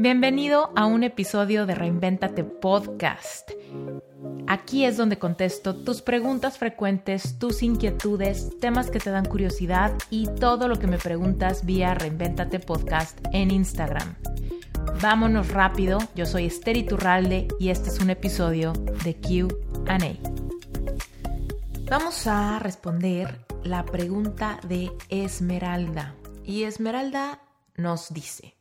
Bienvenido a un episodio de Reinventate Podcast. Aquí es donde contesto tus preguntas frecuentes, tus inquietudes, temas que te dan curiosidad y todo lo que me preguntas vía Reinventate Podcast en Instagram. Vámonos rápido, yo soy Esther Iturralde y este es un episodio de QA. Vamos a responder la pregunta de Esmeralda. Y Esmeralda nos dice,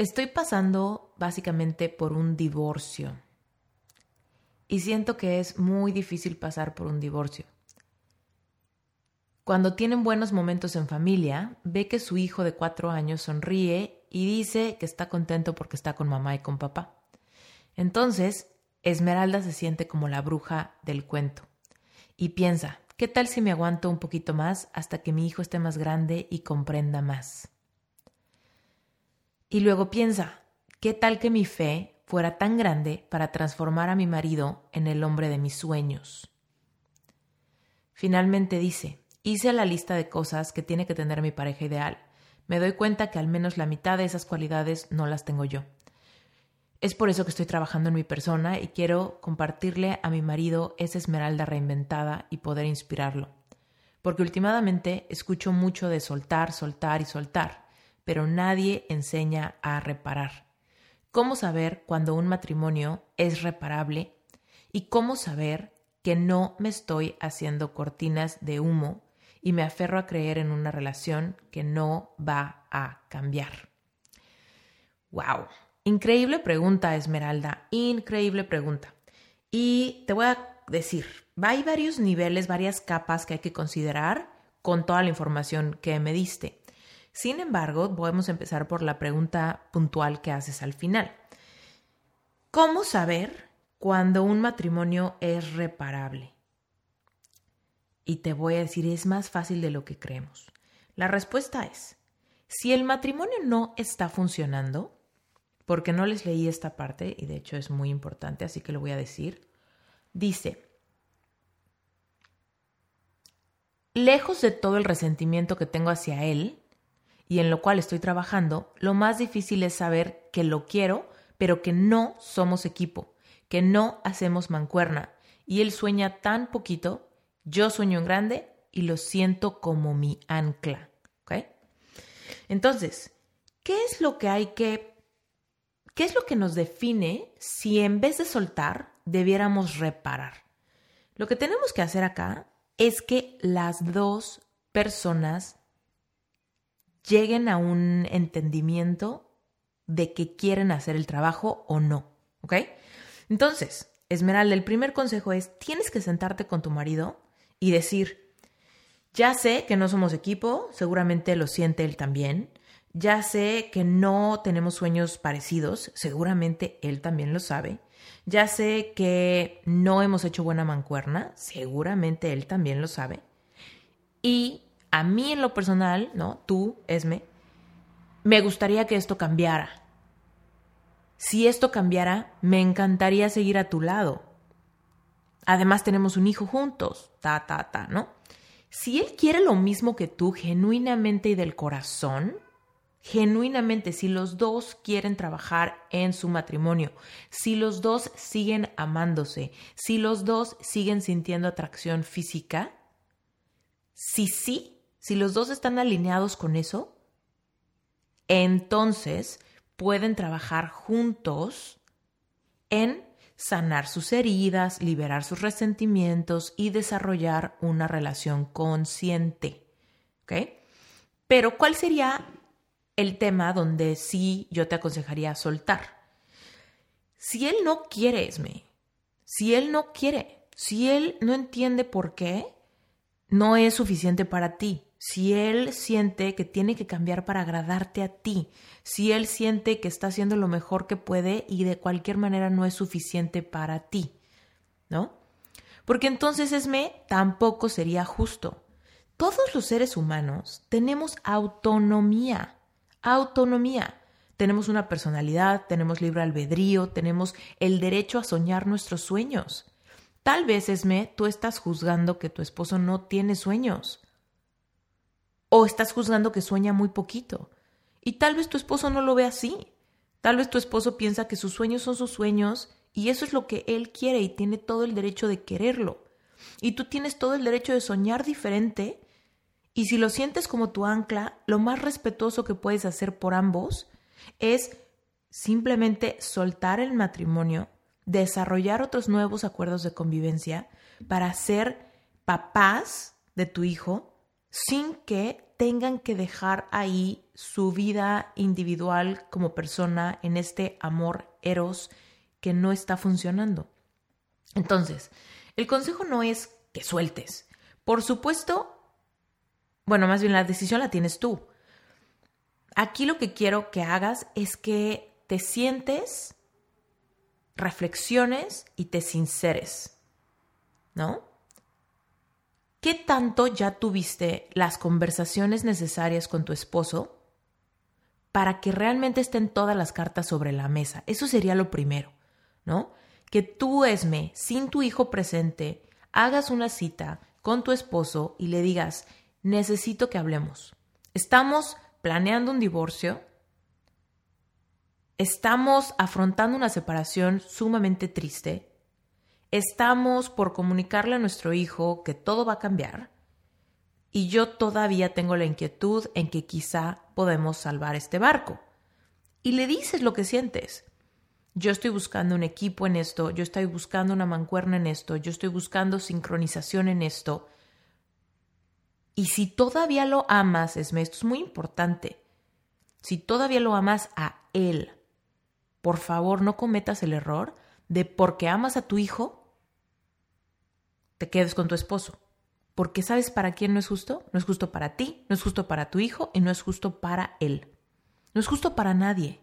Estoy pasando básicamente por un divorcio y siento que es muy difícil pasar por un divorcio. Cuando tienen buenos momentos en familia, ve que su hijo de cuatro años sonríe y dice que está contento porque está con mamá y con papá. Entonces, Esmeralda se siente como la bruja del cuento y piensa, ¿qué tal si me aguanto un poquito más hasta que mi hijo esté más grande y comprenda más? Y luego piensa, ¿qué tal que mi fe fuera tan grande para transformar a mi marido en el hombre de mis sueños? Finalmente dice, hice la lista de cosas que tiene que tener mi pareja ideal. Me doy cuenta que al menos la mitad de esas cualidades no las tengo yo. Es por eso que estoy trabajando en mi persona y quiero compartirle a mi marido esa esmeralda reinventada y poder inspirarlo. Porque últimamente escucho mucho de soltar, soltar y soltar pero nadie enseña a reparar. ¿Cómo saber cuando un matrimonio es reparable? ¿Y cómo saber que no me estoy haciendo cortinas de humo y me aferro a creer en una relación que no va a cambiar? ¡Wow! Increíble pregunta, Esmeralda. Increíble pregunta. Y te voy a decir, hay varios niveles, varias capas que hay que considerar con toda la información que me diste. Sin embargo, podemos empezar por la pregunta puntual que haces al final. ¿Cómo saber cuando un matrimonio es reparable? Y te voy a decir, es más fácil de lo que creemos. La respuesta es, si el matrimonio no está funcionando, porque no les leí esta parte, y de hecho es muy importante, así que lo voy a decir, dice, lejos de todo el resentimiento que tengo hacia él, y en lo cual estoy trabajando, lo más difícil es saber que lo quiero, pero que no somos equipo, que no hacemos mancuerna. Y él sueña tan poquito, yo sueño en grande y lo siento como mi ancla. Entonces, ¿qué es lo que hay que... ¿Qué es lo que nos define si en vez de soltar debiéramos reparar? Lo que tenemos que hacer acá es que las dos personas lleguen a un entendimiento de que quieren hacer el trabajo o no, ¿ok? Entonces, Esmeralda, el primer consejo es, tienes que sentarte con tu marido y decir, ya sé que no somos equipo, seguramente lo siente él también, ya sé que no tenemos sueños parecidos, seguramente él también lo sabe, ya sé que no hemos hecho buena mancuerna, seguramente él también lo sabe, y a mí en lo personal, ¿no? Tú, Esme, me gustaría que esto cambiara. Si esto cambiara, me encantaría seguir a tu lado. Además tenemos un hijo juntos, ta, ta, ta, ¿no? Si él quiere lo mismo que tú, genuinamente y del corazón, genuinamente, si los dos quieren trabajar en su matrimonio, si los dos siguen amándose, si los dos siguen sintiendo atracción física, si sí, si los dos están alineados con eso, entonces pueden trabajar juntos en sanar sus heridas, liberar sus resentimientos y desarrollar una relación consciente. ¿Ok? Pero ¿cuál sería el tema donde sí yo te aconsejaría soltar? Si él no quiere, Esme, si él no quiere, si él no entiende por qué, no es suficiente para ti si él siente que tiene que cambiar para agradarte a ti, si él siente que está haciendo lo mejor que puede y de cualquier manera no es suficiente para ti, ¿no? Porque entonces, Esme, tampoco sería justo. Todos los seres humanos tenemos autonomía, autonomía. Tenemos una personalidad, tenemos libre albedrío, tenemos el derecho a soñar nuestros sueños. Tal vez, Esme, tú estás juzgando que tu esposo no tiene sueños o estás juzgando que sueña muy poquito. Y tal vez tu esposo no lo ve así. Tal vez tu esposo piensa que sus sueños son sus sueños y eso es lo que él quiere y tiene todo el derecho de quererlo. Y tú tienes todo el derecho de soñar diferente y si lo sientes como tu ancla, lo más respetuoso que puedes hacer por ambos es simplemente soltar el matrimonio, desarrollar otros nuevos acuerdos de convivencia para ser papás de tu hijo sin que tengan que dejar ahí su vida individual como persona en este amor eros que no está funcionando. Entonces, el consejo no es que sueltes. Por supuesto, bueno, más bien la decisión la tienes tú. Aquí lo que quiero que hagas es que te sientes, reflexiones y te sinceres. ¿No? ¿Qué tanto ya tuviste las conversaciones necesarias con tu esposo para que realmente estén todas las cartas sobre la mesa? Eso sería lo primero, ¿no? Que tú, Esme, sin tu hijo presente, hagas una cita con tu esposo y le digas, necesito que hablemos. Estamos planeando un divorcio, estamos afrontando una separación sumamente triste estamos por comunicarle a nuestro hijo que todo va a cambiar y yo todavía tengo la inquietud en que quizá podemos salvar este barco. Y le dices lo que sientes. Yo estoy buscando un equipo en esto, yo estoy buscando una mancuerna en esto, yo estoy buscando sincronización en esto. Y si todavía lo amas, Esme, esto es muy importante. Si todavía lo amas a él, por favor no cometas el error de porque amas a tu hijo, te quedes con tu esposo. Porque sabes para quién no es justo? No es justo para ti, no es justo para tu hijo y no es justo para él. No es justo para nadie.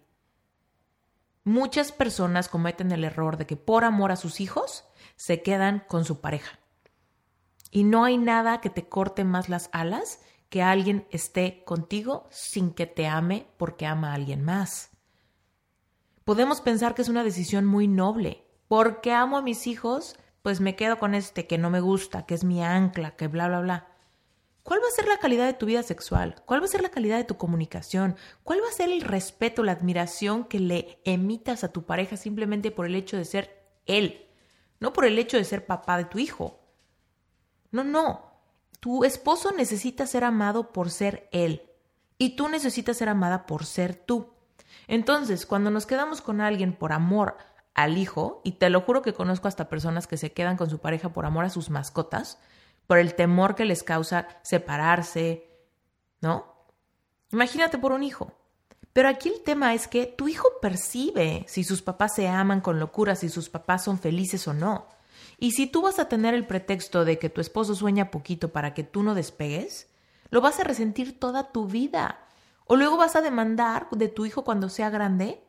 Muchas personas cometen el error de que por amor a sus hijos se quedan con su pareja. Y no hay nada que te corte más las alas que alguien esté contigo sin que te ame porque ama a alguien más. Podemos pensar que es una decisión muy noble. Porque amo a mis hijos, pues me quedo con este que no me gusta, que es mi ancla, que bla, bla, bla. ¿Cuál va a ser la calidad de tu vida sexual? ¿Cuál va a ser la calidad de tu comunicación? ¿Cuál va a ser el respeto, la admiración que le emitas a tu pareja simplemente por el hecho de ser él? No por el hecho de ser papá de tu hijo. No, no. Tu esposo necesita ser amado por ser él. Y tú necesitas ser amada por ser tú. Entonces, cuando nos quedamos con alguien por amor al hijo, y te lo juro que conozco hasta personas que se quedan con su pareja por amor a sus mascotas, por el temor que les causa separarse, ¿no? Imagínate por un hijo. Pero aquí el tema es que tu hijo percibe si sus papás se aman con locura, si sus papás son felices o no. Y si tú vas a tener el pretexto de que tu esposo sueña poquito para que tú no despegues, lo vas a resentir toda tu vida. O luego vas a demandar de tu hijo cuando sea grande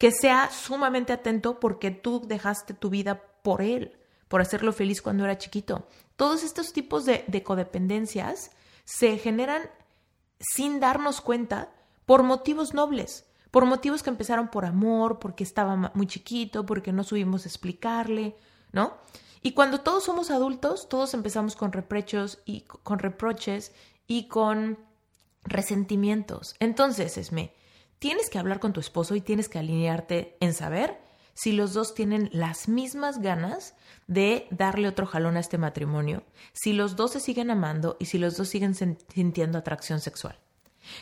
que sea sumamente atento porque tú dejaste tu vida por él, por hacerlo feliz cuando era chiquito. Todos estos tipos de, codependencias se generan sin darnos cuenta por motivos nobles, por motivos que empezaron por amor, porque estaba muy chiquito, porque no subimos a explicarle, ¿no? Y cuando todos somos adultos, todos empezamos con reproches y con reproches y con resentimientos. Entonces, Esme, tienes que hablar con tu esposo y tienes que alinearte en saber si los dos tienen las mismas ganas de darle otro jalón a este matrimonio, si los dos se siguen amando y si los dos siguen sintiendo atracción sexual.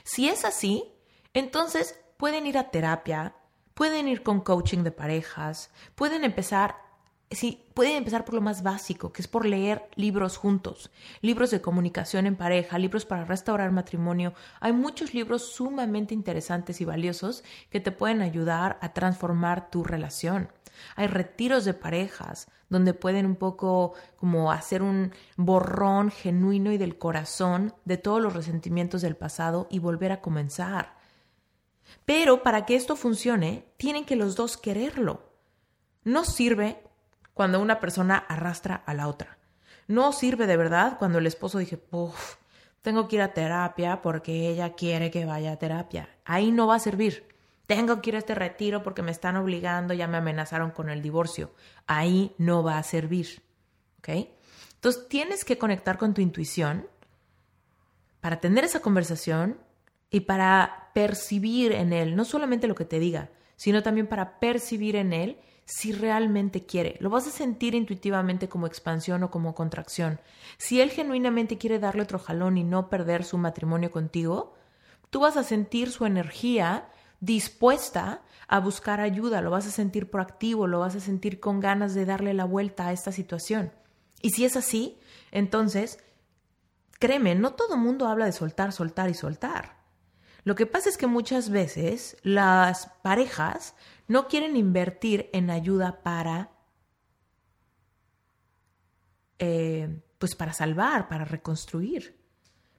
Si es así, entonces pueden ir a terapia, pueden ir con coaching de parejas, pueden empezar sí, pueden empezar por lo más básico, que es por leer libros juntos, libros de comunicación en pareja, libros para restaurar matrimonio. Hay muchos libros sumamente interesantes y valiosos que te pueden ayudar a transformar tu relación. Hay retiros de parejas donde pueden un poco como hacer un borrón genuino y del corazón de todos los resentimientos del pasado y volver a comenzar. Pero para que esto funcione, tienen que los dos quererlo. No sirve cuando una persona arrastra a la otra. No sirve de verdad cuando el esposo dice, uff, tengo que ir a terapia porque ella quiere que vaya a terapia. Ahí no va a servir. Tengo que ir a este retiro porque me están obligando, ya me amenazaron con el divorcio. Ahí no va a servir. ¿Ok? Entonces tienes que conectar con tu intuición para tener esa conversación y para percibir en él, no solamente lo que te diga, sino también para percibir en él si realmente quiere. Lo vas a sentir intuitivamente como expansión o como contracción. Si él genuinamente quiere darle otro jalón y no perder su matrimonio contigo, tú vas a sentir su energía dispuesta a buscar ayuda, lo vas a sentir proactivo, lo vas a sentir con ganas de darle la vuelta a esta situación. Y si es así, entonces, créeme, no todo el mundo habla de soltar, soltar y soltar. Lo que pasa es que muchas veces las parejas no quieren invertir en ayuda para, eh, pues para salvar, para reconstruir.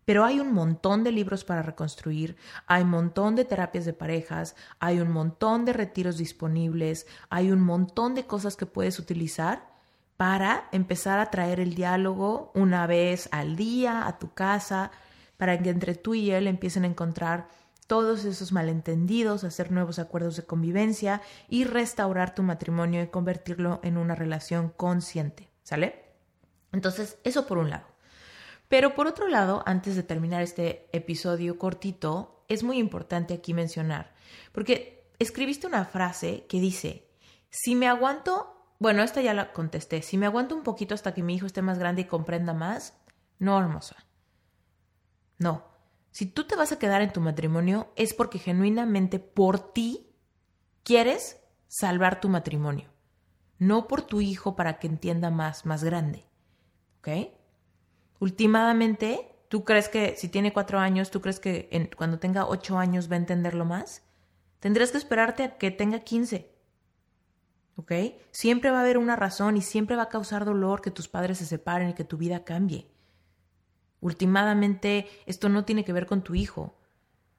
Pero hay un montón de libros para reconstruir, hay un montón de terapias de parejas, hay un montón de retiros disponibles, hay un montón de cosas que puedes utilizar para empezar a traer el diálogo una vez al día a tu casa, para que entre tú y él empiecen a encontrar todos esos malentendidos, hacer nuevos acuerdos de convivencia y restaurar tu matrimonio y convertirlo en una relación consciente, ¿sale? Entonces, eso por un lado. Pero por otro lado, antes de terminar este episodio cortito, es muy importante aquí mencionar, porque escribiste una frase que dice, si me aguanto, bueno, esta ya la contesté, si me aguanto un poquito hasta que mi hijo esté más grande y comprenda más, no, hermosa. No, si tú te vas a quedar en tu matrimonio es porque genuinamente por ti quieres salvar tu matrimonio, no por tu hijo para que entienda más, más grande. ¿Ok? Últimamente, ¿tú crees que si tiene cuatro años, tú crees que cuando tenga ocho años va a entenderlo más? Tendrías que esperarte a que tenga quince. ¿Ok? Siempre va a haber una razón y siempre va a causar dolor que tus padres se separen y que tu vida cambie. Últimamente, esto no tiene que ver con tu hijo.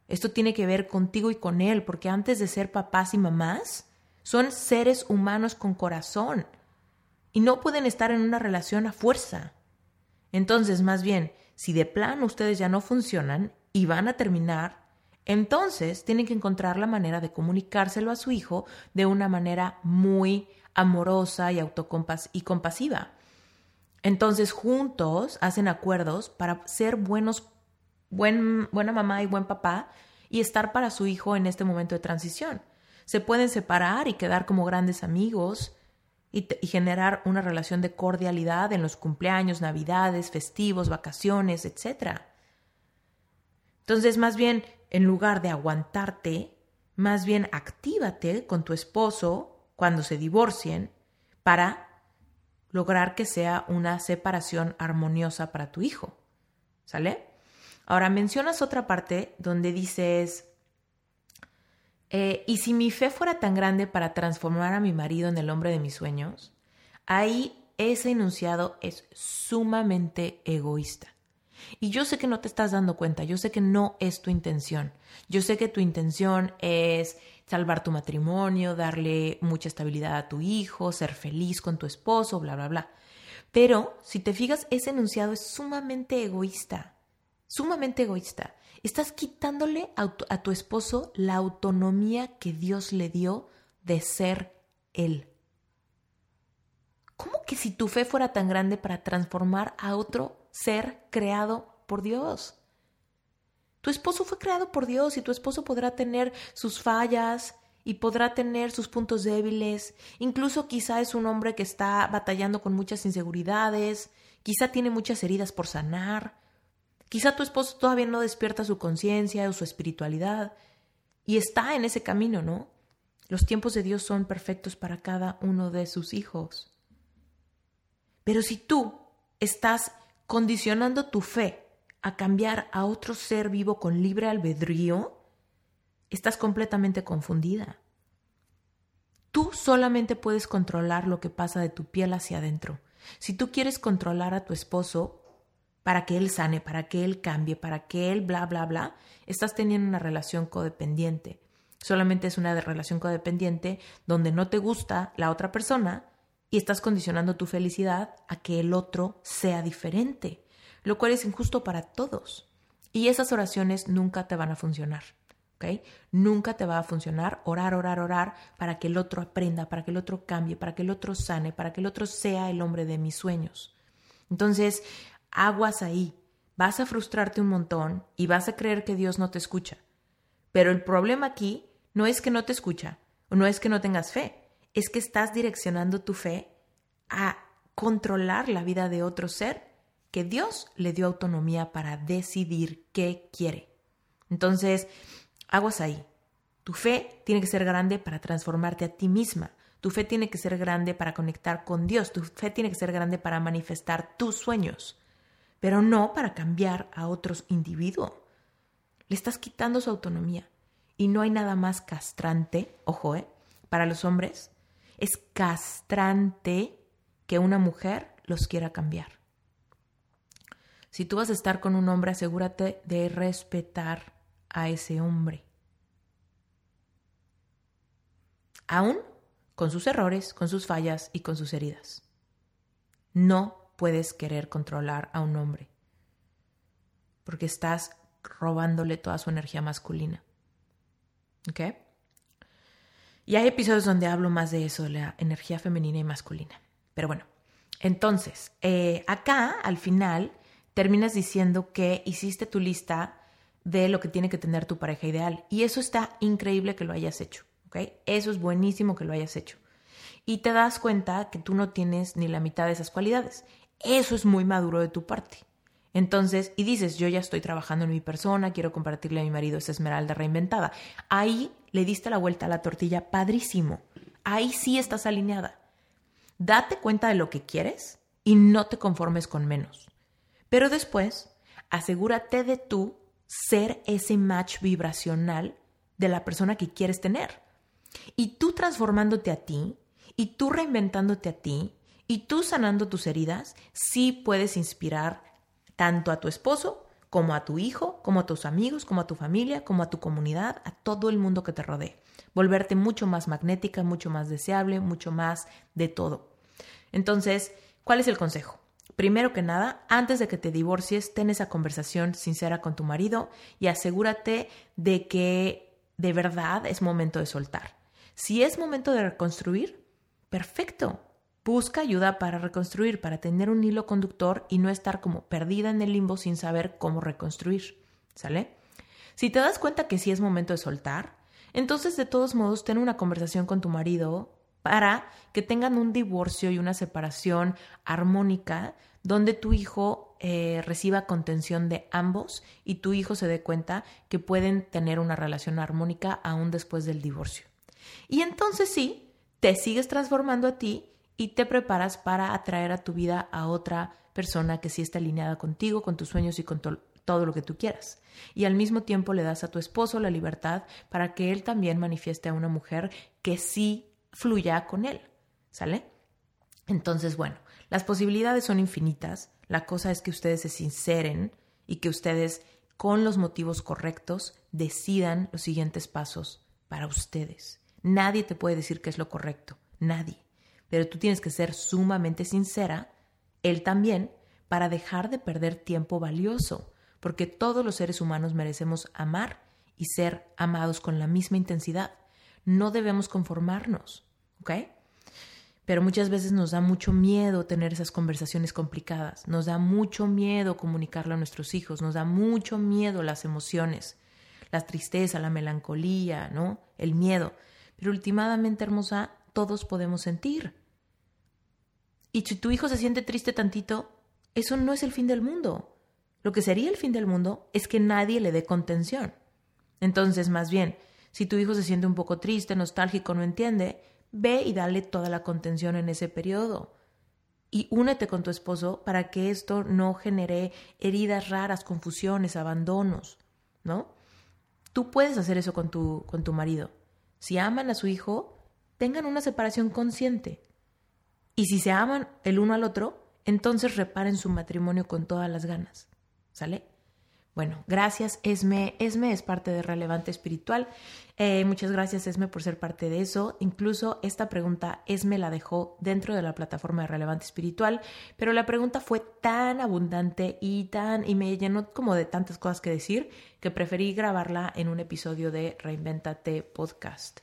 Esto tiene que ver contigo y con él, porque antes de ser papás y mamás, son seres humanos con corazón y no pueden estar en una relación a fuerza. Entonces, más bien, si de plano ustedes ya no funcionan y van a terminar, entonces tienen que encontrar la manera de comunicárselo a su hijo de una manera muy amorosa y y compasiva. Entonces, juntos hacen acuerdos para ser buenos, buen, buena mamá y buen papá y estar para su hijo en este momento de transición. Se pueden separar y quedar como grandes amigos, y, generar una relación de cordialidad en los cumpleaños, navidades, festivos, vacaciones, etc. Entonces, más bien, en lugar de aguantarte, más bien actívate con tu esposo cuando se divorcien para lograr que sea una separación armoniosa para tu hijo. ¿Sale? Ahora mencionas otra parte donde dices, eh, y si mi fe fuera tan grande para transformar a mi marido en el hombre de mis sueños, ahí ese enunciado es sumamente egoísta. Y yo sé que no te estás dando cuenta, yo sé que no es tu intención. Yo sé que tu intención es salvar tu matrimonio, darle mucha estabilidad a tu hijo, ser feliz con tu esposo, bla, bla, bla. Pero si te fijas, ese enunciado es sumamente egoísta, sumamente egoísta. Estás quitándole a tu, esposo la autonomía que Dios le dio de ser Él. ¿Cómo que si tu fe fuera tan grande para transformar a otro ser creado por Dios? Tu esposo fue creado por Dios y tu esposo podrá tener sus fallas y podrá tener sus puntos débiles. Incluso quizá es un hombre que está batallando con muchas inseguridades, quizá tiene muchas heridas por sanar, Quizá tu esposo todavía no despierta su conciencia o su espiritualidad y está en ese camino, ¿no? Los tiempos de Dios son perfectos para cada uno de sus hijos. Pero si tú estás condicionando tu fe a cambiar a otro ser vivo con libre albedrío, estás completamente confundida. Tú solamente puedes controlar lo que pasa de tu piel hacia adentro. Si tú quieres controlar a tu esposo, para que él sane, para que él cambie, para que él bla, bla, bla, estás teniendo una relación codependiente. Solamente es una relación codependiente donde no te gusta la otra persona y estás condicionando tu felicidad a que el otro sea diferente, lo cual es injusto para todos. Y esas oraciones nunca te van a funcionar. Nunca te va a funcionar orar, orar, orar para que el otro aprenda, para que el otro cambie, para que el otro sane, para que el otro sea el hombre de mis sueños. Entonces, aguas ahí. Vas a frustrarte un montón y vas a creer que Dios no te escucha. Pero el problema aquí no es que no te escucha, o no es que no tengas fe, es que estás direccionando tu fe a controlar la vida de otro ser que Dios le dio autonomía para decidir qué quiere. Entonces, aguas ahí. Tu fe tiene que ser grande para transformarte a ti misma. Tu fe tiene que ser grande para conectar con Dios. Tu fe tiene que ser grande para manifestar tus sueños, pero no para cambiar a otros individuos. Le estás quitando su autonomía. Y no hay nada más castrante, ojo, ¿eh? Para los hombres, es castrante que una mujer los quiera cambiar. Si tú vas a estar con un hombre, asegúrate de respetar a ese hombre. Aún con sus errores, con sus fallas y con sus heridas. No puedes querer controlar a un hombre porque estás robándole toda su energía masculina. ¿Ok? Y hay episodios donde hablo más de eso, de la energía femenina y masculina. Pero bueno, entonces, eh, acá al final terminas diciendo que hiciste tu lista de lo que tiene que tener tu pareja ideal. Y eso está increíble que lo hayas hecho. Eso es buenísimo que lo hayas hecho. Y te das cuenta que tú no tienes ni la mitad de esas cualidades. Eso es muy maduro de tu parte. Entonces, y dices, yo ya estoy trabajando en mi persona, quiero compartirle a mi marido esa esmeralda reinventada. Ahí le diste la vuelta a la tortilla, padrísimo. Ahí sí estás alineada. Date cuenta de lo que quieres y no te conformes con menos. Pero después, asegúrate de tú ser ese match vibracional de la persona que quieres tener. Y tú transformándote a ti, y tú reinventándote a ti, y tú sanando tus heridas, sí puedes inspirar tanto a tu esposo, como a tu hijo, como a tus amigos, como a tu familia, como a tu comunidad, a todo el mundo que te rodee. Volverte mucho más magnética, mucho más deseable, mucho más de todo. Entonces, ¿cuál es el consejo? Primero que nada, antes de que te divorcies, ten esa conversación sincera con tu marido y asegúrate de que de verdad es momento de soltar. Si es momento de reconstruir, perfecto. Busca ayuda para reconstruir, para tener un hilo conductor y no estar como perdida en el limbo sin saber cómo reconstruir. ¿Sale? Si te das cuenta que sí es momento de soltar, entonces de todos modos ten una conversación con tu marido para que tengan un divorcio y una separación armónica donde tu hijo eh, reciba contención de ambos y tu hijo se dé cuenta que pueden tener una relación armónica aún después del divorcio. Y entonces sí, te sigues transformando a ti y te preparas para atraer a tu vida a otra persona que sí está alineada contigo, con tus sueños y con todo lo que tú quieras. Y al mismo tiempo le das a tu esposo la libertad para que él también manifieste a una mujer que sí fluya con él. ¿Sale? Entonces, bueno, las posibilidades son infinitas. La cosa es que ustedes se sinceren y que ustedes, con los motivos correctos, decidan los siguientes pasos para ustedes. Nadie te puede decir qué es lo correcto. Nadie pero tú tienes que ser sumamente sincera, él también, para dejar de perder tiempo valioso, porque todos los seres humanos merecemos amar y ser amados con la misma intensidad. No debemos conformarnos, ¿ok? Pero muchas veces nos da mucho miedo tener esas conversaciones complicadas, nos da mucho miedo comunicarlo a nuestros hijos, nos da mucho miedo las emociones, la tristeza, la melancolía, ¿no? El miedo. Pero últimamente, hermosa, todos podemos sentir. Y si tu hijo se siente triste tantito, eso no es el fin del mundo. Lo que sería el fin del mundo es que nadie le dé contención. Entonces, más bien, si tu hijo se siente un poco triste, nostálgico, no entiende, ve y dale toda la contención en ese periodo. Y únete con tu esposo para que esto no genere heridas raras, confusiones, abandonos, ¿no? Tú puedes hacer eso con tu, con tu marido. Si aman a su hijo, tengan una separación consciente. Y si se aman el uno al otro, entonces reparen su matrimonio con todas las ganas. ¿Sale? Bueno, gracias Esme. Esme es parte de Relevante Espiritual. Eh, muchas gracias Esme por ser parte de eso. Incluso esta pregunta Esme la dejó dentro de la plataforma de Relevante Espiritual, pero la pregunta fue tan abundante y tan y me llenó como de tantas cosas que decir que preferí grabarla en un episodio de Reinventate Podcast.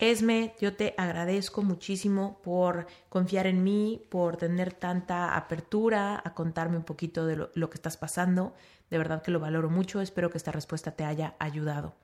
Esme, yo te agradezco muchísimo por confiar en mí, por tener tanta apertura a contarme un poquito de lo, que estás pasando. De verdad que lo valoro mucho. Espero que esta respuesta te haya ayudado.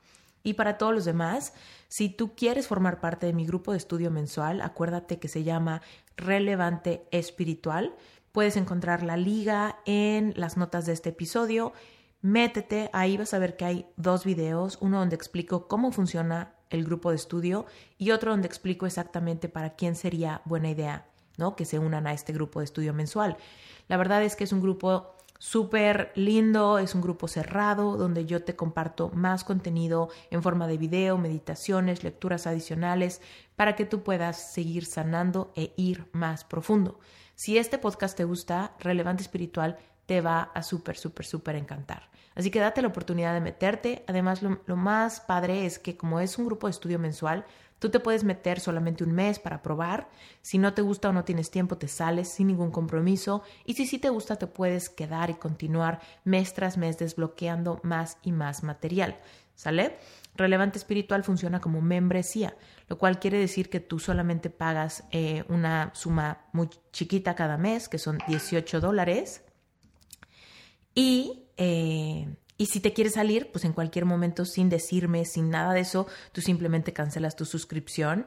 Y para todos los demás, si tú quieres formar parte de mi grupo de estudio mensual, acuérdate que se llama Relevante Espiritual. Puedes encontrar la liga en las notas de este episodio. Métete, ahí vas a ver que hay dos videos, uno donde explico cómo funciona el grupo de estudio y otro donde explico exactamente para quién sería buena idea, ¿no? Que se unan a este grupo de estudio mensual. La verdad es que es un grupo súper lindo, es un grupo cerrado donde yo te comparto más contenido en forma de video, meditaciones, lecturas adicionales para que tú puedas seguir sanando e ir más profundo. Si este podcast te gusta, Relevante Espiritual, te va a súper, súper, súper encantar. Así que date la oportunidad de meterte. Además, lo, más padre es que como es un grupo de estudio mensual, tú te puedes meter solamente un mes para probar. Si no te gusta o no tienes tiempo, te sales sin ningún compromiso. Y si sí te gusta, te puedes quedar y continuar mes tras mes desbloqueando más y más material. ¿Sale? Relevante Espiritual funciona como membresía, lo cual quiere decir que tú solamente pagas eh, una suma muy chiquita cada mes, que son 18 dólares y, eh, y si te quieres salir, pues en cualquier momento sin decirme, sin nada de eso, tú simplemente cancelas tu suscripción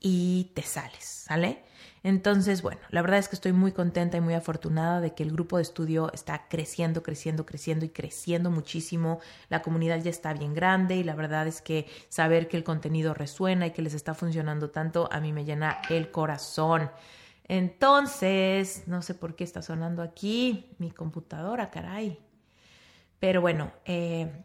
y te sales, ¿sale? Entonces, bueno, la verdad es que estoy muy contenta y muy afortunada de que el grupo de estudio está creciendo, creciendo, creciendo y creciendo muchísimo. La comunidad ya está bien grande y la verdad es que saber que el contenido resuena y que les está funcionando tanto, a mí me llena el corazón. Entonces, no sé por qué está sonando aquí mi computadora, caray. Pero bueno, eh,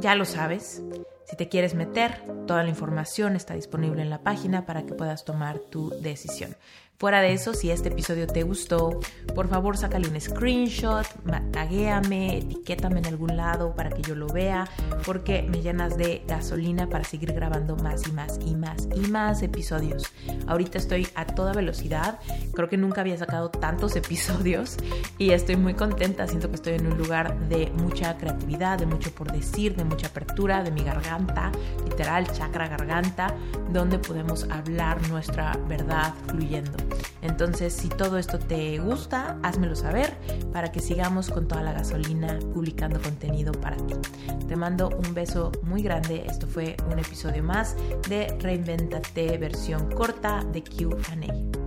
ya lo sabes. Si te quieres meter, toda la información está disponible en la página para que puedas tomar tu decisión. Fuera de eso, si este episodio te gustó, por favor sácale un screenshot, taguéame, etiquétame en algún lado para que yo lo vea, porque me llenas de gasolina para seguir grabando más y más y más y más episodios. Ahorita estoy a toda velocidad, creo que nunca había sacado tantos episodios y estoy muy contenta, siento que estoy en un lugar de mucha creatividad, de mucho por decir, de mucha apertura, de mi garganta, literal, chakra garganta, donde podemos hablar nuestra verdad fluyendo. Entonces, si todo esto te gusta, házmelo saber para que sigamos con toda la gasolina publicando contenido para ti. Te mando un beso muy grande. Esto fue un episodio más de Reinventate versión corta de QA.